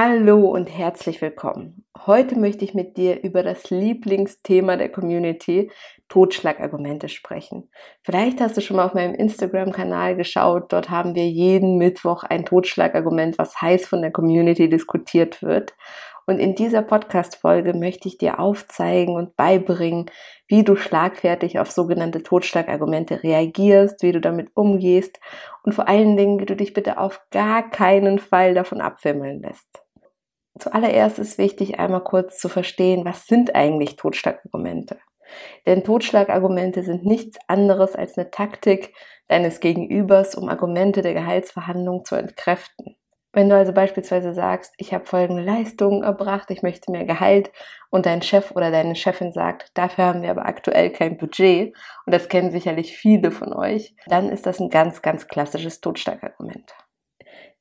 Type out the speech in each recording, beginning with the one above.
Hallo und herzlich willkommen. Heute möchte ich mit dir über das Lieblingsthema der Community, Totschlagargumente, sprechen. Vielleicht hast du schon mal auf meinem Instagram-Kanal geschaut. Dort haben wir jeden Mittwoch ein Totschlagargument, was heiß von der Community diskutiert wird. Und in dieser Podcast-Folge möchte ich dir aufzeigen und beibringen, wie du schlagfertig auf sogenannte Totschlagargumente reagierst, wie du damit umgehst und vor allen Dingen, wie du dich bitte auf gar keinen Fall davon abwimmeln lässt. Zuallererst ist wichtig, einmal kurz zu verstehen, was sind eigentlich Totschlagargumente? Denn Totschlagargumente sind nichts anderes als eine Taktik deines Gegenübers, um Argumente der Gehaltsverhandlung zu entkräften. Wenn du also beispielsweise sagst, ich habe folgende Leistungen erbracht, ich möchte mehr Gehalt und dein Chef oder deine Chefin sagt, dafür haben wir aber aktuell kein Budget und das kennen sicherlich viele von euch, dann ist das ein ganz, ganz klassisches Totschlagargument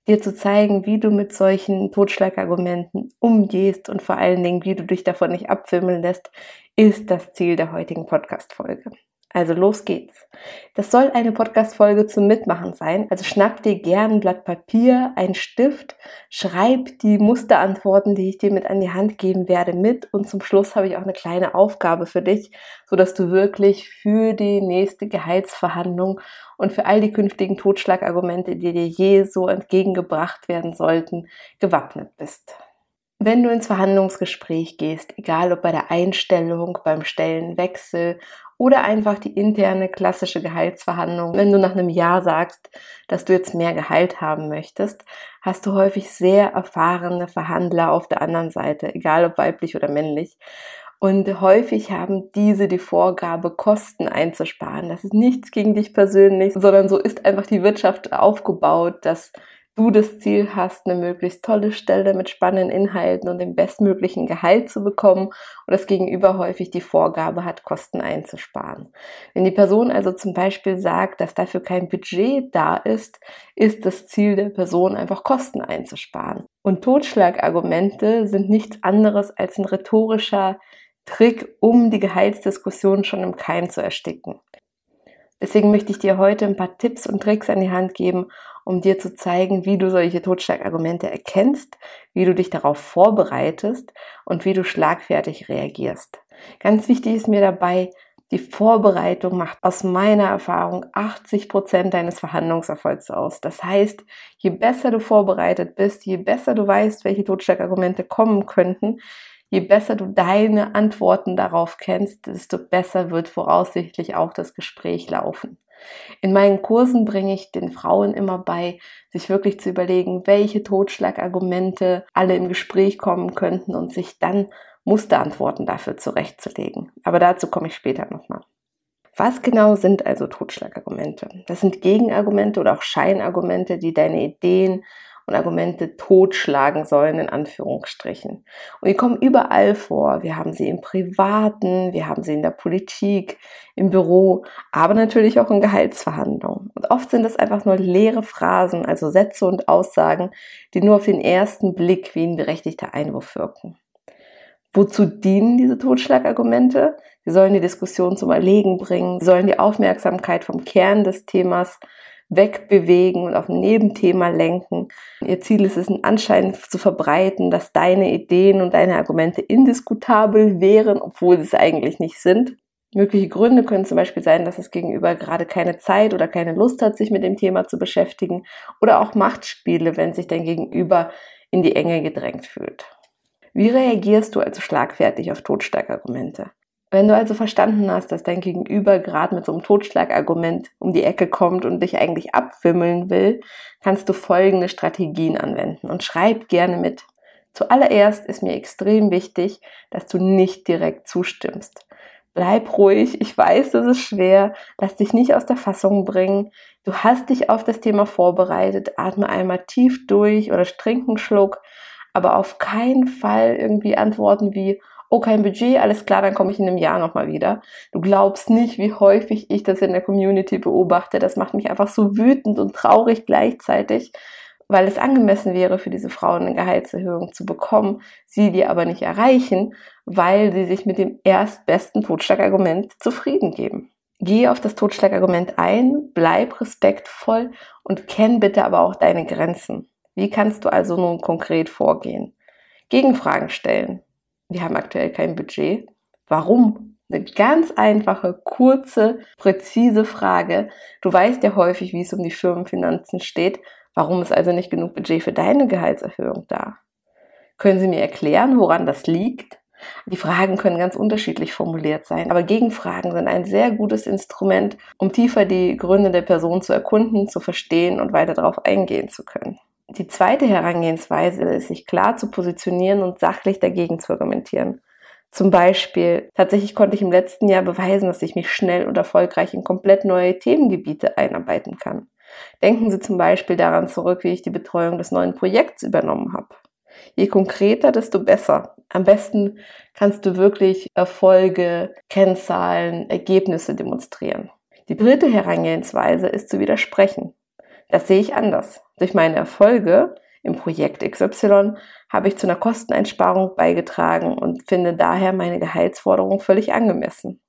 dir zu zeigen, wie du mit solchen Totschlagargumenten umgehst und vor allen Dingen, wie du dich davon nicht abwimmeln lässt, ist das Ziel der heutigen Podcast-Folge. Also los geht's. Das soll eine Podcast-Folge zum Mitmachen sein. Also schnapp dir gern ein Blatt Papier, einen Stift, schreib die Musterantworten, die ich dir mit an die Hand geben werde, mit. Und zum Schluss habe ich auch eine kleine Aufgabe für dich, so dass du wirklich für die nächste Gehaltsverhandlung und für all die künftigen Totschlagargumente, die dir je so entgegengebracht werden sollten, gewappnet bist. Wenn du ins Verhandlungsgespräch gehst, egal ob bei der Einstellung, beim Stellenwechsel oder einfach die interne klassische Gehaltsverhandlung, wenn du nach einem Jahr sagst, dass du jetzt mehr Gehalt haben möchtest, hast du häufig sehr erfahrene Verhandler auf der anderen Seite, egal ob weiblich oder männlich. Und häufig haben diese die Vorgabe, Kosten einzusparen. Das ist nichts gegen dich persönlich, sondern so ist einfach die Wirtschaft aufgebaut, dass du das Ziel hast, eine möglichst tolle Stelle mit spannenden Inhalten und dem bestmöglichen Gehalt zu bekommen und das Gegenüber häufig die Vorgabe hat, Kosten einzusparen. Wenn die Person also zum Beispiel sagt, dass dafür kein Budget da ist, ist das Ziel der Person einfach Kosten einzusparen. Und Totschlagargumente sind nichts anderes als ein rhetorischer Trick, um die Gehaltsdiskussion schon im Keim zu ersticken. Deswegen möchte ich dir heute ein paar Tipps und Tricks an die Hand geben, um dir zu zeigen, wie du solche Totschlagargumente erkennst, wie du dich darauf vorbereitest und wie du schlagfertig reagierst. Ganz wichtig ist mir dabei, die Vorbereitung macht aus meiner Erfahrung 80 Prozent deines Verhandlungserfolgs aus. Das heißt, je besser du vorbereitet bist, je besser du weißt, welche Totschlagargumente kommen könnten, je besser du deine Antworten darauf kennst, desto besser wird voraussichtlich auch das Gespräch laufen. In meinen Kursen bringe ich den Frauen immer bei, sich wirklich zu überlegen, welche Totschlagargumente alle im Gespräch kommen könnten und sich dann Musterantworten dafür zurechtzulegen. Aber dazu komme ich später nochmal. Was genau sind also Totschlagargumente? Das sind Gegenargumente oder auch Scheinargumente, die deine Ideen und Argumente totschlagen sollen, in Anführungsstrichen. Und die kommen überall vor. Wir haben sie im Privaten, wir haben sie in der Politik, im Büro, aber natürlich auch in Gehaltsverhandlungen. Und oft sind es einfach nur leere Phrasen, also Sätze und Aussagen, die nur auf den ersten Blick wie ein berechtigter Einwurf wirken. Wozu dienen diese Totschlagargumente? Sie sollen die Diskussion zum Erlegen bringen, sollen die Aufmerksamkeit vom Kern des Themas wegbewegen und auf ein Nebenthema lenken. Ihr Ziel ist es, einen Anschein zu verbreiten, dass deine Ideen und deine Argumente indiskutabel wären, obwohl sie es eigentlich nicht sind. Mögliche Gründe können zum Beispiel sein, dass das Gegenüber gerade keine Zeit oder keine Lust hat, sich mit dem Thema zu beschäftigen oder auch Machtspiele, wenn sich dein Gegenüber in die Enge gedrängt fühlt. Wie reagierst du also schlagfertig auf Totschlagargumente? Wenn du also verstanden hast, dass dein Gegenüber gerade mit so einem Totschlagargument um die Ecke kommt und dich eigentlich abwimmeln will, kannst du folgende Strategien anwenden und schreib gerne mit. Zuallererst ist mir extrem wichtig, dass du nicht direkt zustimmst. Bleib ruhig, ich weiß, das ist schwer, lass dich nicht aus der Fassung bringen. Du hast dich auf das Thema vorbereitet, atme einmal tief durch oder trink einen Schluck, aber auf keinen Fall irgendwie antworten wie, oh, kein Budget, alles klar, dann komme ich in einem Jahr nochmal wieder. Du glaubst nicht, wie häufig ich das in der Community beobachte. Das macht mich einfach so wütend und traurig gleichzeitig, weil es angemessen wäre für diese Frauen eine Gehaltserhöhung zu bekommen, sie die aber nicht erreichen, weil sie sich mit dem erstbesten Totschlagargument zufrieden geben. Geh auf das Totschlagargument ein, bleib respektvoll und kenn bitte aber auch deine Grenzen. Wie kannst du also nun konkret vorgehen? Gegenfragen stellen. Wir haben aktuell kein Budget. Warum? Eine ganz einfache, kurze, präzise Frage. Du weißt ja häufig, wie es um die Firmenfinanzen steht. Warum ist also nicht genug Budget für deine Gehaltserhöhung da? Können Sie mir erklären, woran das liegt? Die Fragen können ganz unterschiedlich formuliert sein, aber Gegenfragen sind ein sehr gutes Instrument, um tiefer die Gründe der Person zu erkunden, zu verstehen und weiter darauf eingehen zu können. Die zweite Herangehensweise ist, sich klar zu positionieren und sachlich dagegen zu argumentieren. Zum Beispiel, tatsächlich konnte ich im letzten Jahr beweisen, dass ich mich schnell und erfolgreich in komplett neue Themengebiete einarbeiten kann. Denken Sie zum Beispiel daran zurück, wie ich die Betreuung des neuen Projekts übernommen habe. Je konkreter, desto besser. Am besten kannst du wirklich Erfolge, Kennzahlen, Ergebnisse demonstrieren. Die dritte Herangehensweise ist zu widersprechen. Das sehe ich anders. Durch meine Erfolge im Projekt XY habe ich zu einer Kosteneinsparung beigetragen und finde daher meine Gehaltsforderung völlig angemessen.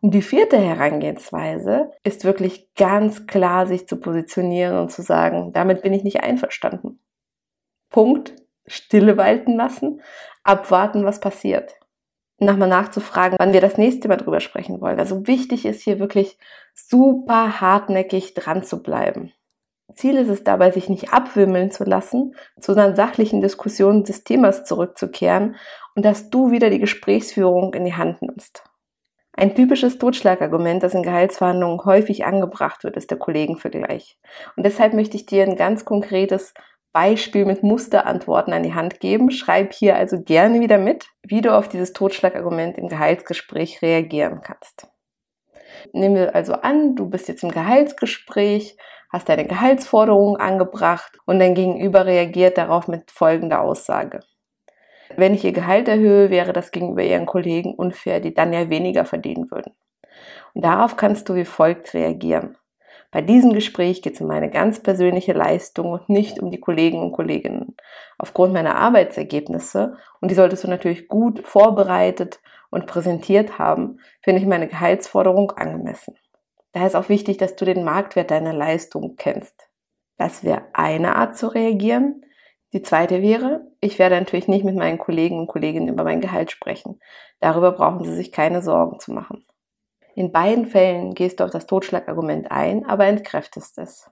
Und die vierte Herangehensweise ist wirklich ganz klar, sich zu positionieren und zu sagen, damit bin ich nicht einverstanden. Punkt, Stille walten lassen, abwarten, was passiert. Nochmal nachzufragen, wann wir das nächste Mal drüber sprechen wollen. Also wichtig ist hier wirklich super hartnäckig dran zu bleiben. Ziel ist es dabei, sich nicht abwimmeln zu lassen, zu einer sachlichen Diskussion des Themas zurückzukehren und dass du wieder die Gesprächsführung in die Hand nimmst. Ein typisches Totschlagargument, das in Gehaltsverhandlungen häufig angebracht wird, ist der Kollegenvergleich. Und deshalb möchte ich dir ein ganz konkretes Beispiel mit Musterantworten an die Hand geben. Schreib hier also gerne wieder mit, wie du auf dieses Totschlagargument im Gehaltsgespräch reagieren kannst. Nehmen wir also an, du bist jetzt im Gehaltsgespräch, hast deine Gehaltsforderung angebracht und dein Gegenüber reagiert darauf mit folgender Aussage. Wenn ich ihr Gehalt erhöhe, wäre das gegenüber ihren Kollegen unfair, die dann ja weniger verdienen würden. Und darauf kannst du wie folgt reagieren. Bei diesem Gespräch geht es um meine ganz persönliche Leistung und nicht um die Kollegen und Kolleginnen. Aufgrund meiner Arbeitsergebnisse, und die solltest du natürlich gut vorbereitet und präsentiert haben, finde ich meine Gehaltsforderung angemessen. Daher ist auch wichtig, dass du den Marktwert deiner Leistung kennst. Das wäre eine Art zu reagieren. Die zweite wäre, ich werde natürlich nicht mit meinen Kollegen und Kolleginnen über mein Gehalt sprechen. Darüber brauchen sie sich keine Sorgen zu machen. In beiden Fällen gehst du auf das Totschlagargument ein, aber entkräftest es.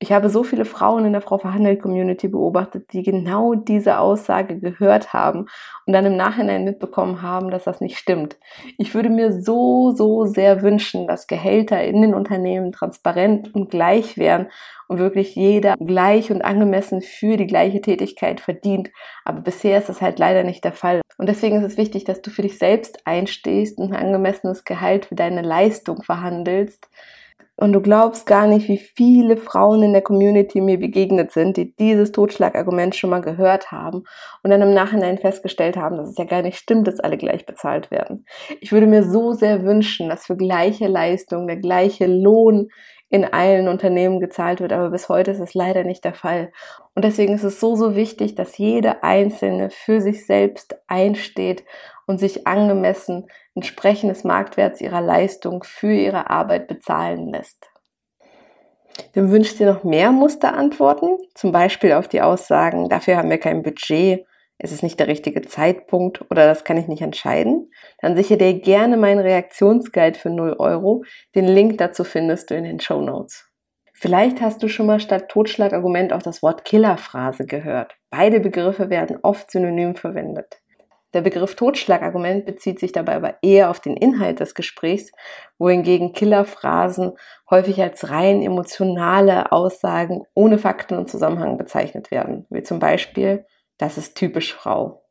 Ich habe so viele Frauen in der Frau verhandelt Community beobachtet, die genau diese Aussage gehört haben und dann im Nachhinein mitbekommen haben, dass das nicht stimmt. Ich würde mir so, so sehr wünschen, dass Gehälter in den Unternehmen transparent und gleich wären und wirklich jeder gleich und angemessen für die gleiche Tätigkeit verdient. Aber bisher ist das halt leider nicht der Fall. Und deswegen ist es wichtig, dass du für dich selbst einstehst und ein angemessenes Gehalt für deine Leistung verhandelst und du glaubst gar nicht, wie viele Frauen in der Community mir begegnet sind, die dieses Totschlagargument schon mal gehört haben und dann im Nachhinein festgestellt haben, dass es ja gar nicht stimmt, dass alle gleich bezahlt werden. Ich würde mir so sehr wünschen, dass für gleiche Leistung der gleiche Lohn in allen Unternehmen gezahlt wird, aber bis heute ist es leider nicht der Fall. Und deswegen ist es so, so wichtig, dass jede Einzelne für sich selbst einsteht und sich angemessen entsprechend des Marktwerts ihrer Leistung für ihre Arbeit bezahlen lässt. Du wünschst dir noch mehr Musterantworten, zum Beispiel auf die Aussagen, dafür haben wir kein Budget, es ist nicht der richtige Zeitpunkt oder das kann ich nicht entscheiden, dann sichere dir gerne meinen Reaktionsguide für 0 Euro. Den Link dazu findest du in den Show Notes. Vielleicht hast du schon mal statt Totschlagargument auch das Wort Killerphrase gehört. Beide Begriffe werden oft synonym verwendet. Der Begriff Totschlagargument bezieht sich dabei aber eher auf den Inhalt des Gesprächs, wohingegen Killerphrasen häufig als rein emotionale Aussagen ohne Fakten und Zusammenhang bezeichnet werden, wie zum Beispiel, das ist typisch Frau.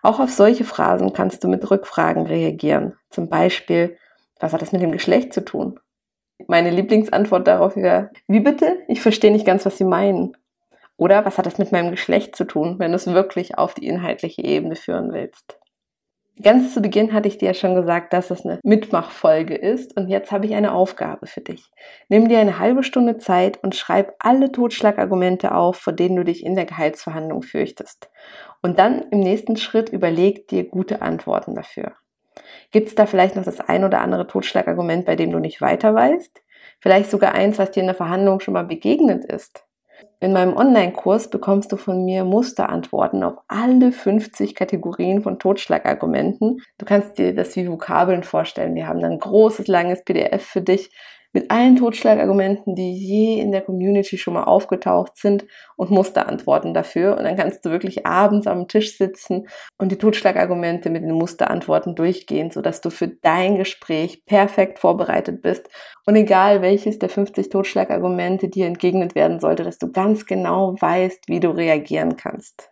Auch auf solche Phrasen kannst du mit Rückfragen reagieren, zum Beispiel, was hat das mit dem Geschlecht zu tun? Meine Lieblingsantwort darauf wäre, wie bitte? Ich verstehe nicht ganz, was Sie meinen. Oder was hat das mit meinem Geschlecht zu tun, wenn du es wirklich auf die inhaltliche Ebene führen willst? Ganz zu Beginn hatte ich dir ja schon gesagt, dass es eine Mitmachfolge ist und jetzt habe ich eine Aufgabe für dich. Nimm dir eine halbe Stunde Zeit und schreib alle Totschlagargumente auf, vor denen du dich in der Gehaltsverhandlung fürchtest. Und dann im nächsten Schritt überleg dir gute Antworten dafür. Gibt es da vielleicht noch das ein oder andere Totschlagargument, bei dem du nicht weiter weißt? Vielleicht sogar eins, was dir in der Verhandlung schon mal begegnet ist? In meinem Online-Kurs bekommst du von mir Musterantworten auf alle 50 Kategorien von Totschlagargumenten. Du kannst dir das wie Vokabeln vorstellen. Wir haben ein großes, langes PDF für dich mit allen Totschlagargumenten, die je in der Community schon mal aufgetaucht sind und Musterantworten dafür. Und dann kannst du wirklich abends am Tisch sitzen und die Totschlagargumente mit den Musterantworten durchgehen, sodass du für dein Gespräch perfekt vorbereitet bist. Und egal welches der 50 Totschlagargumente dir entgegnet werden sollte, dass du ganz genau weißt, wie du reagieren kannst.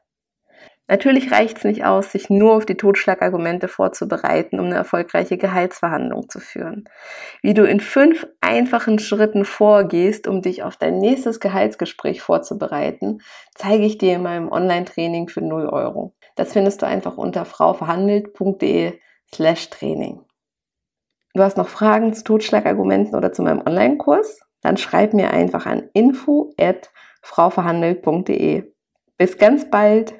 Natürlich reicht es nicht aus, sich nur auf die Totschlagargumente vorzubereiten, um eine erfolgreiche Gehaltsverhandlung zu führen. Wie du in fünf einfachen Schritten vorgehst, um dich auf dein nächstes Gehaltsgespräch vorzubereiten, zeige ich dir in meinem Online-Training für 0 Euro. Das findest du einfach unter frauverhandelt.de slash Training. Du hast noch Fragen zu Totschlagargumenten oder zu meinem Online-Kurs? Dann schreib mir einfach an info at frauverhandelt.de. Bis ganz bald!